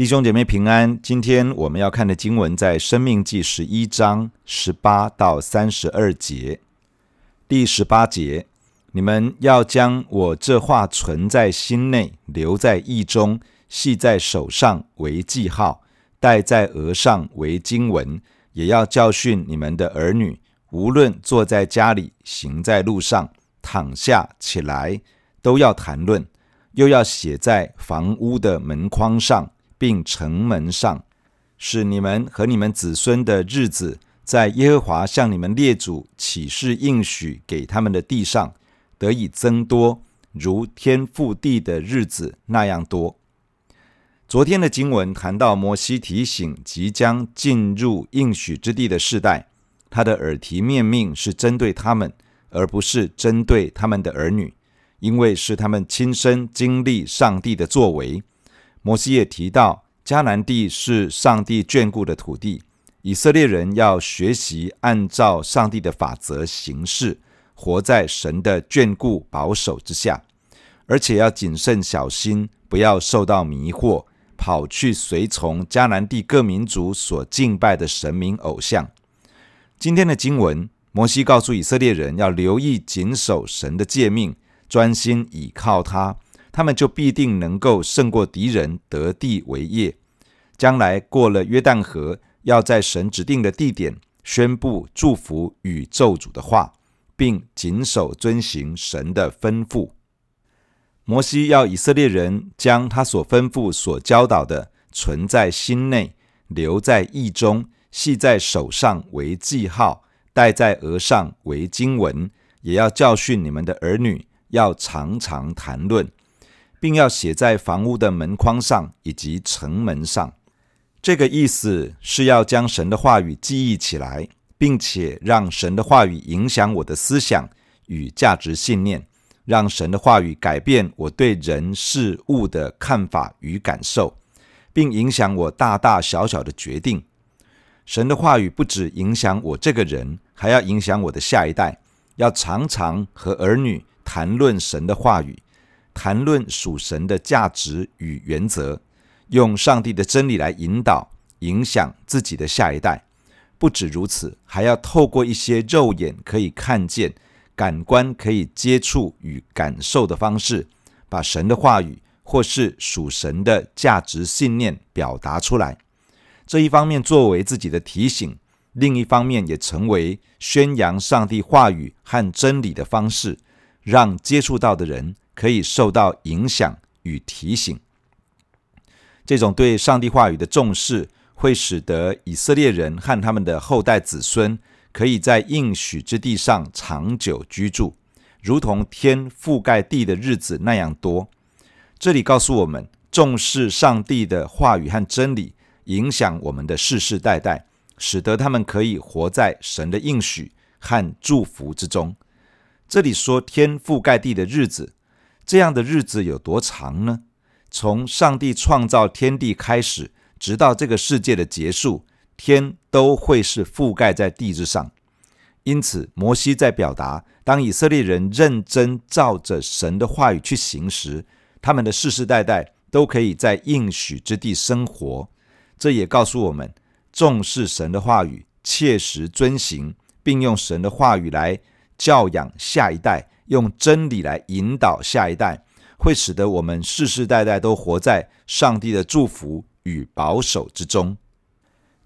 弟兄姐妹平安，今天我们要看的经文在《生命记》十一章十八到三十二节。第十八节，你们要将我这话存在心内，留在意中，系在手上为记号，戴在额上为经文，也要教训你们的儿女，无论坐在家里，行在路上，躺下起来，都要谈论，又要写在房屋的门框上。并城门上，使你们和你们子孙的日子，在耶和华向你们列祖起誓应许给他们的地上，得以增多，如天覆地的日子那样多。昨天的经文谈到摩西提醒即将进入应许之地的世代，他的耳提面命是针对他们，而不是针对他们的儿女，因为是他们亲身经历上帝的作为。摩西也提到，迦南地是上帝眷顾的土地，以色列人要学习按照上帝的法则行事，活在神的眷顾保守之下，而且要谨慎小心，不要受到迷惑，跑去随从迦南地各民族所敬拜的神明偶像。今天的经文，摩西告诉以色列人要留意谨守神的诫命，专心倚靠他。他们就必定能够胜过敌人，得地为业。将来过了约旦河，要在神指定的地点宣布祝福与咒诅的话，并谨守遵行神的吩咐。摩西要以色列人将他所吩咐、所教导的存在心内，留在意中，系在手上为记号，戴在额上为经文，也要教训你们的儿女，要常常谈论。并要写在房屋的门框上以及城门上。这个意思是要将神的话语记忆起来，并且让神的话语影响我的思想与价值信念，让神的话语改变我对人事物的看法与感受，并影响我大大小小的决定。神的话语不只影响我这个人，还要影响我的下一代。要常常和儿女谈论神的话语。谈论属神的价值与原则，用上帝的真理来引导、影响自己的下一代。不止如此，还要透过一些肉眼可以看见、感官可以接触与感受的方式，把神的话语或是属神的价值信念表达出来。这一方面作为自己的提醒，另一方面也成为宣扬上帝话语和真理的方式，让接触到的人。可以受到影响与提醒，这种对上帝话语的重视，会使得以色列人和他们的后代子孙可以在应许之地上长久居住，如同天覆盖地的日子那样多。这里告诉我们，重视上帝的话语和真理，影响我们的世世代代，使得他们可以活在神的应许和祝福之中。这里说天覆盖地的日子。这样的日子有多长呢？从上帝创造天地开始，直到这个世界的结束，天都会是覆盖在地之上。因此，摩西在表达，当以色列人认真照着神的话语去行时，他们的世世代代都可以在应许之地生活。这也告诉我们，重视神的话语，切实遵行，并用神的话语来教养下一代。用真理来引导下一代，会使得我们世世代代都活在上帝的祝福与保守之中。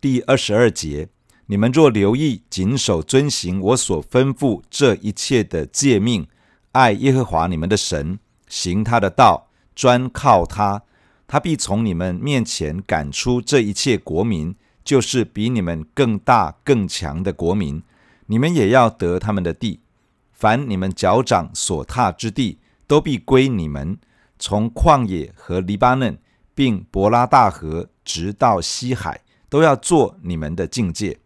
第二十二节，你们若留意谨守遵行我所吩咐这一切的诫命，爱耶和华你们的神，行他的道，专靠他，他必从你们面前赶出这一切国民，就是比你们更大更强的国民，你们也要得他们的地。凡你们脚掌所踏之地，都必归你们。从旷野和黎巴嫩，并伯拉大河，直到西海，都要做你们的境界。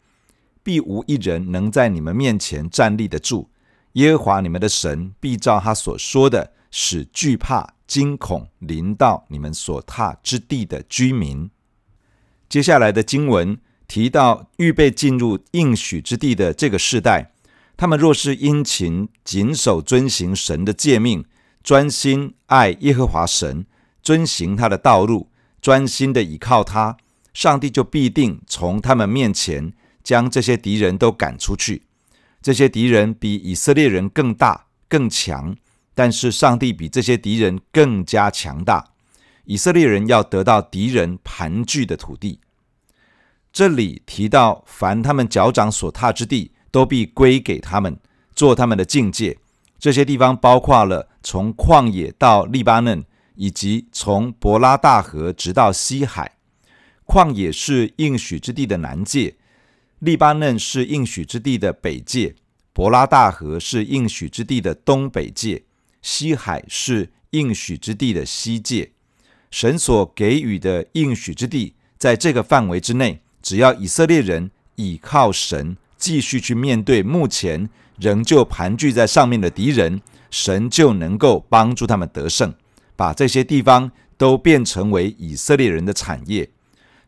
必无一人能在你们面前站立得住。耶和华你们的神必照他所说的，使惧怕惊恐临到你们所踏之地的居民。接下来的经文提到，预备进入应许之地的这个世代。他们若是殷勤谨守遵行神的诫命，专心爱耶和华神，遵行他的道路，专心的倚靠他，上帝就必定从他们面前将这些敌人都赶出去。这些敌人比以色列人更大更强，但是上帝比这些敌人更加强大。以色列人要得到敌人盘踞的土地。这里提到，凡他们脚掌所踏之地，都必归给他们，做他们的境界。这些地方包括了从旷野到利巴嫩，以及从伯拉大河直到西海。旷野是应许之地的南界，利巴嫩是应许之地的北界，伯拉大河是应许之地的东北界，西海是应许之地的西界。神所给予的应许之地，在这个范围之内，只要以色列人倚靠神，继续去面对目前仍旧盘踞在上面的敌人，神就能够帮助他们得胜，把这些地方都变成为以色列人的产业。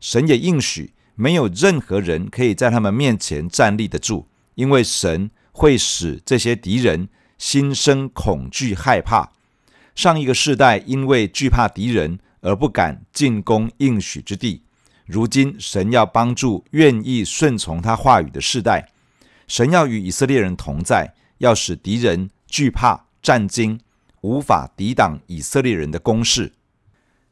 神也应许，没有任何人可以在他们面前站立得住，因为神会使这些敌人心生恐惧害怕。上一个世代因为惧怕敌人而不敢进攻应许之地，如今神要帮助愿意顺从他话语的世代。神要与以色列人同在，要使敌人惧怕战惊，无法抵挡以色列人的攻势。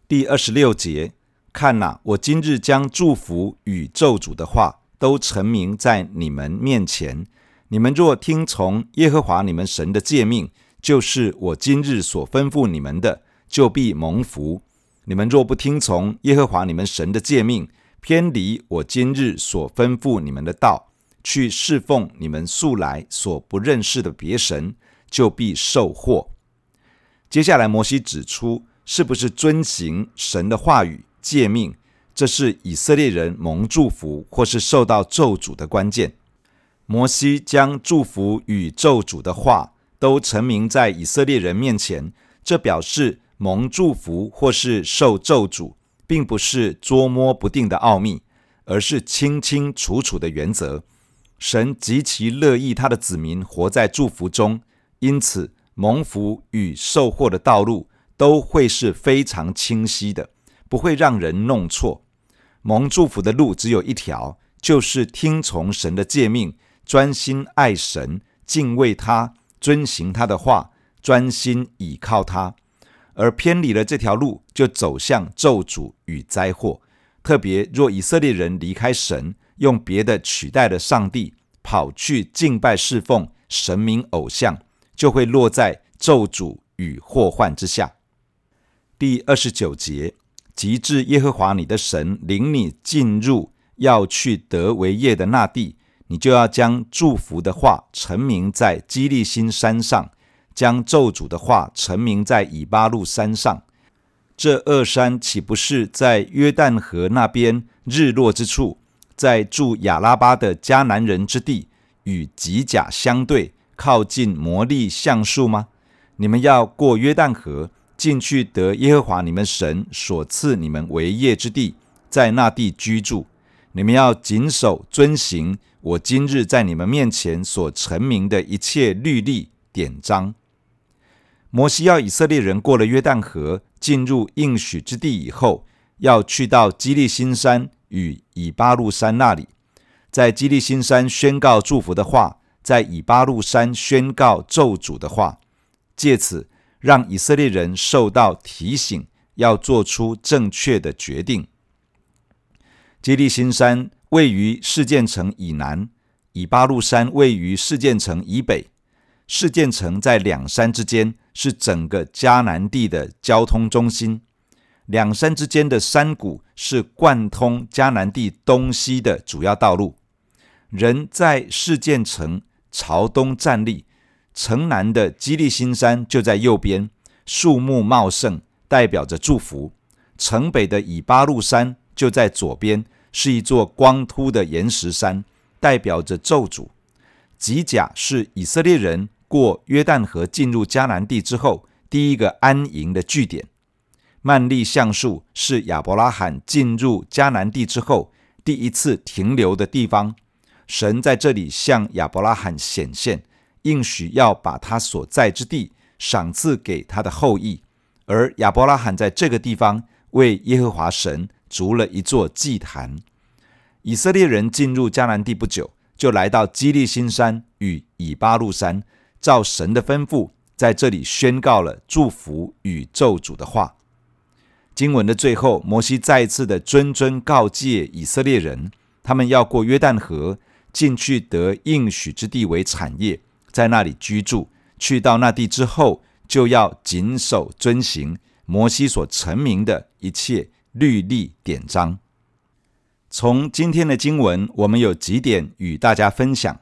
第二十六节，看哪，我今日将祝福与咒诅的话都陈明在你们面前。你们若听从耶和华你们神的诫命，就是我今日所吩咐你们的，就必蒙福；你们若不听从耶和华你们神的诫命，偏离我今日所吩咐你们的道，去侍奉你们素来所不认识的别神，就必受祸。接下来，摩西指出，是不是遵行神的话语诫命，这是以色列人蒙祝福或是受到咒诅的关键。摩西将祝福与咒诅的话都陈明在以色列人面前，这表示蒙祝福或是受咒诅，并不是捉摸不定的奥秘，而是清清楚楚的原则。神极其乐意他的子民活在祝福中，因此蒙福与受祸的道路都会是非常清晰的，不会让人弄错。蒙祝福的路只有一条，就是听从神的诫命，专心爱神，敬畏他，遵行他的话，专心倚靠他。而偏离了这条路，就走向咒诅与灾祸。特别若以色列人离开神，用别的取代了上帝，跑去敬拜侍奉神明偶像，就会落在咒诅与祸患之下。第二十九节，及至耶和华你的神领你进入要去得为业的那地，你就要将祝福的话陈明在基利心山上，将咒诅的话陈明在以巴路山上。这二山岂不是在约旦河那边日落之处？在住亚拉巴的迦南人之地，与吉甲相对，靠近摩利橡树吗？你们要过约旦河，进去得耶和华你们神所赐你们为业之地，在那地居住。你们要谨守遵行我今日在你们面前所陈明的一切律例典章。摩西要以色列人过了约旦河，进入应许之地以后，要去到基利心山。与以巴路山那里，在基利心山宣告祝福的话，在以巴路山宣告咒诅的话，借此让以色列人受到提醒，要做出正确的决定。基利心山位于示剑城以南，以巴路山位于示剑城以北。示剑城在两山之间，是整个迦南地的交通中心。两山之间的山谷是贯通迦南地东西的主要道路。人在事件城朝东站立，城南的基利心山就在右边，树木茂盛，代表着祝福。城北的以巴路山就在左边，是一座光秃的岩石山，代表着咒诅。吉甲是以色列人过约旦河进入迦南地之后第一个安营的据点。曼利橡树是亚伯拉罕进入迦南地之后第一次停留的地方。神在这里向亚伯拉罕显现，应许要把他所在之地赏赐给他的后裔。而亚伯拉罕在这个地方为耶和华神筑了一座祭坛。以色列人进入迦南地不久，就来到基利心山与以巴路山，照神的吩咐，在这里宣告了祝福与咒诅的话。经文的最后，摩西再一次的谆谆告诫以色列人，他们要过约旦河，进去得应许之地为产业，在那里居住。去到那地之后，就要谨守遵行摩西所成名的一切律例典章。从今天的经文，我们有几点与大家分享。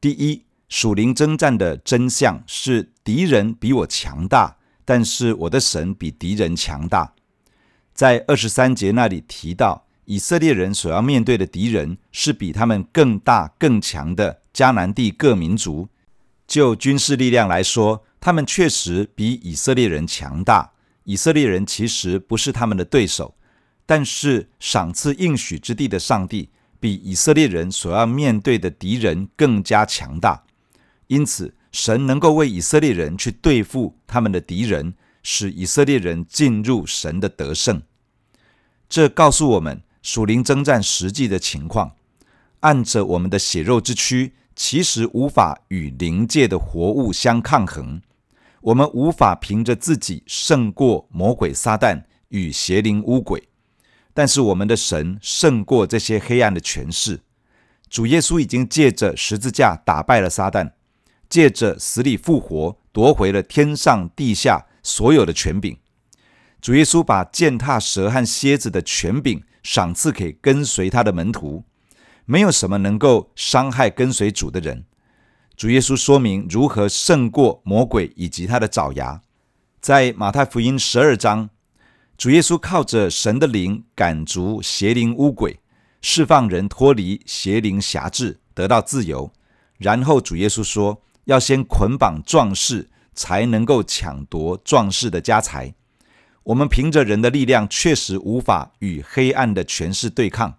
第一，属灵征战的真相是敌人比我强大，但是我的神比敌人强大。在二十三节那里提到，以色列人所要面对的敌人是比他们更大更强的迦南地各民族。就军事力量来说，他们确实比以色列人强大。以色列人其实不是他们的对手，但是赏赐应许之地的上帝比以色列人所要面对的敌人更加强大。因此，神能够为以色列人去对付他们的敌人，使以色列人进入神的得胜。这告诉我们属灵征战实际的情况。按着我们的血肉之躯，其实无法与灵界的活物相抗衡。我们无法凭着自己胜过魔鬼撒旦与邪灵污鬼。但是我们的神胜过这些黑暗的权势。主耶稣已经借着十字架打败了撒旦，借着死里复活夺回了天上地下所有的权柄。主耶稣把践踏蛇和蝎子的权柄赏赐给跟随他的门徒。没有什么能够伤害跟随主的人。主耶稣说明如何胜过魔鬼以及他的爪牙。在马太福音十二章，主耶稣靠着神的灵赶逐邪灵污鬼，释放人脱离邪灵辖制，得到自由。然后主耶稣说，要先捆绑壮士，才能够抢夺壮士的家财。我们凭着人的力量，确实无法与黑暗的权势对抗。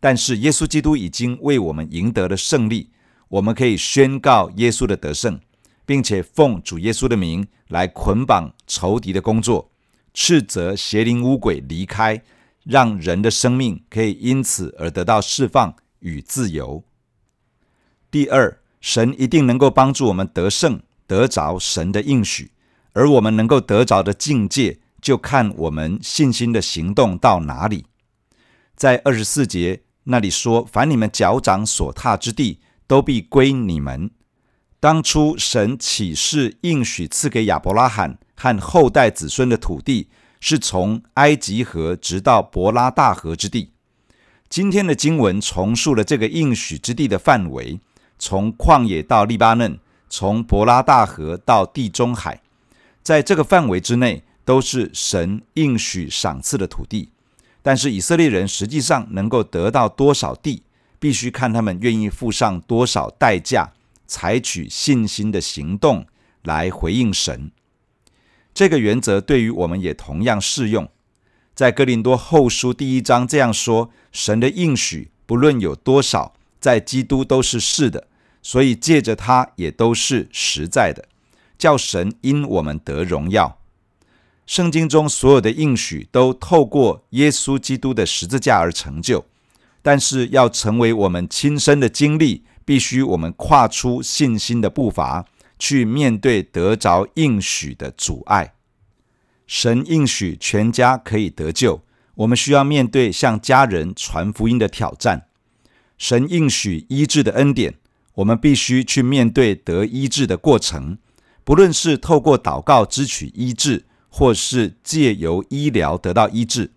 但是耶稣基督已经为我们赢得了胜利，我们可以宣告耶稣的得胜，并且奉主耶稣的名来捆绑仇敌的工作，斥责邪灵污鬼离开，让人的生命可以因此而得到释放与自由。第二，神一定能够帮助我们得胜，得着神的应许，而我们能够得着的境界，就看我们信心的行动到哪里。在二十四节。那里说：“凡你们脚掌所踏之地，都必归你们。”当初神启示应许赐给亚伯拉罕和后代子孙的土地，是从埃及河直到伯拉大河之地。今天的经文重述了这个应许之地的范围，从旷野到利巴嫩，从伯拉大河到地中海，在这个范围之内，都是神应许赏赐的土地。但是以色列人实际上能够得到多少地，必须看他们愿意付上多少代价，采取信心的行动来回应神。这个原则对于我们也同样适用。在哥林多后书第一章这样说：神的应许不论有多少，在基督都是是的，所以借着他也都是实在的，叫神因我们得荣耀。圣经中所有的应许都透过耶稣基督的十字架而成就，但是要成为我们亲身的经历，必须我们跨出信心的步伐，去面对得着应许的阻碍。神应许全家可以得救，我们需要面对向家人传福音的挑战。神应许医治的恩典，我们必须去面对得医治的过程，不论是透过祷告支取医治。或是借由医疗得到医治，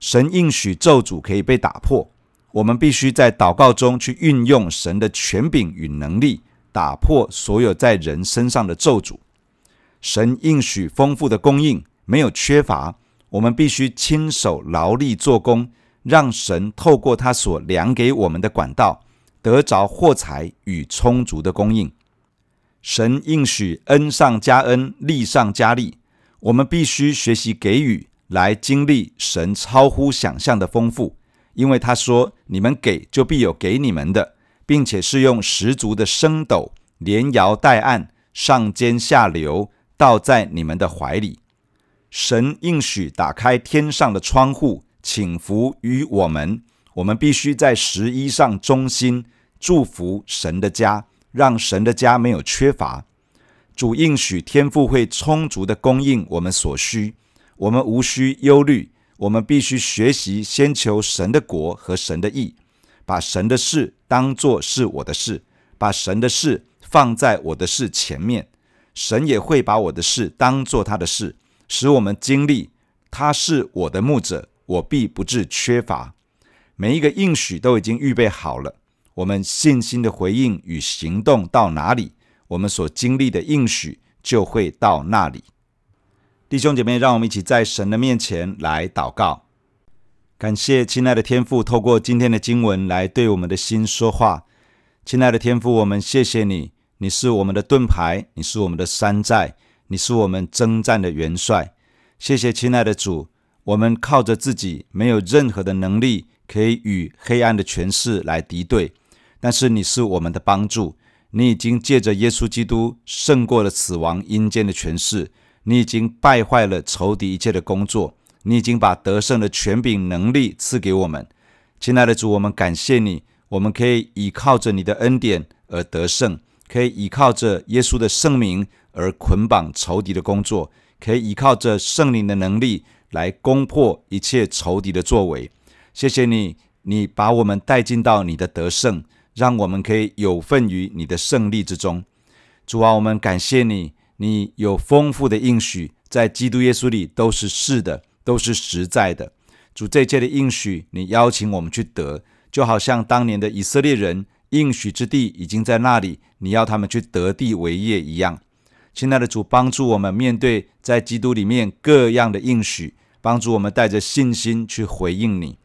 神应许咒诅可以被打破，我们必须在祷告中去运用神的权柄与能力，打破所有在人身上的咒诅。神应许丰富的供应，没有缺乏，我们必须亲手劳力做工，让神透过他所量给我们的管道，得着货财与充足的供应。神应许恩上加恩，利上加利。我们必须学习给予，来经历神超乎想象的丰富，因为他说：“你们给，就必有给你们的，并且是用十足的升斗，连摇带按，上尖下流，倒在你们的怀里。”神应许打开天上的窗户，请福于我们。我们必须在十一上忠心，祝福神的家，让神的家没有缺乏。主应许天父会充足的供应我们所需，我们无需忧虑。我们必须学习先求神的国和神的义，把神的事当作是我的事，把神的事放在我的事前面。神也会把我的事当作他的事，使我们经历他是我的牧者，我必不致缺乏。每一个应许都已经预备好了，我们信心的回应与行动到哪里，我们所经历的应许就会到那里。弟兄姐妹，让我们一起在神的面前来祷告，感谢亲爱的天父，透过今天的经文来对我们的心说话。亲爱的天父，我们谢谢你。你是我们的盾牌，你是我们的山寨，你是我们征战的元帅。谢谢亲爱的主，我们靠着自己没有任何的能力可以与黑暗的权势来敌对，但是你是我们的帮助。你已经借着耶稣基督胜过了死亡阴间的权势，你已经败坏了仇敌一切的工作，你已经把得胜的权柄能力赐给我们。亲爱的主，我们感谢你，我们可以依靠着你的恩典而得胜。可以依靠着耶稣的圣名而捆绑仇敌的工作，可以依靠着圣灵的能力来攻破一切仇敌的作为。谢谢你，你把我们带进到你的得胜，让我们可以有份于你的胜利之中。主啊，我们感谢你，你有丰富的应许，在基督耶稣里都是是的，都是实在的。主，这一切的应许，你邀请我们去得，就好像当年的以色列人。应许之地已经在那里，你要他们去得地为业一样。亲爱的主，帮助我们面对在基督里面各样的应许，帮助我们带着信心去回应你。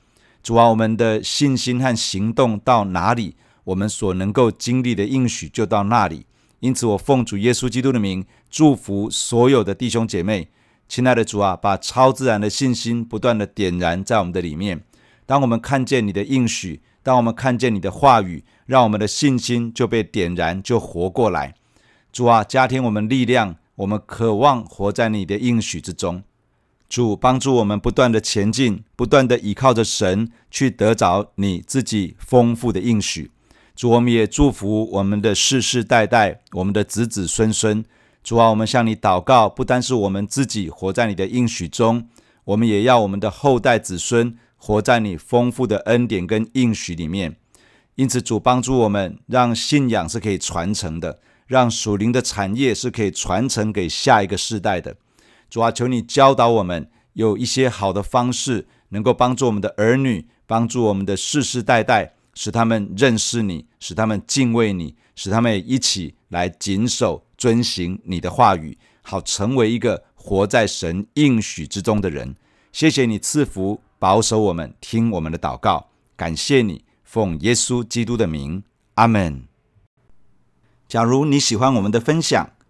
主啊，我们的信心和行动到哪里，我们所能够经历的应许就到那里。因此，我奉主耶稣基督的名，祝福所有的弟兄姐妹。亲爱的主啊，把超自然的信心不断地点燃在我们的里面。当我们看见你的应许，当我们看见你的话语，让我们的信心就被点燃，就活过来。主啊，加添我们力量，我们渴望活在你的应许之中。主帮助我们不断的前进，不断的依靠着神去得着你自己丰富的应许。主，我们也祝福我们的世世代代，我们的子子孙孙。主啊，我们向你祷告，不单是我们自己活在你的应许中，我们也要我们的后代子孙。活在你丰富的恩典跟应许里面，因此主帮助我们，让信仰是可以传承的，让属灵的产业是可以传承给下一个世代的。主啊，求你教导我们有一些好的方式，能够帮助我们的儿女，帮助我们的世世代代，使他们认识你，使他们敬畏你，使他们一起来谨守遵行你的话语，好成为一个活在神应许之中的人。谢谢你赐福。保守我们，听我们的祷告，感谢你，奉耶稣基督的名，阿门。假如你喜欢我们的分享，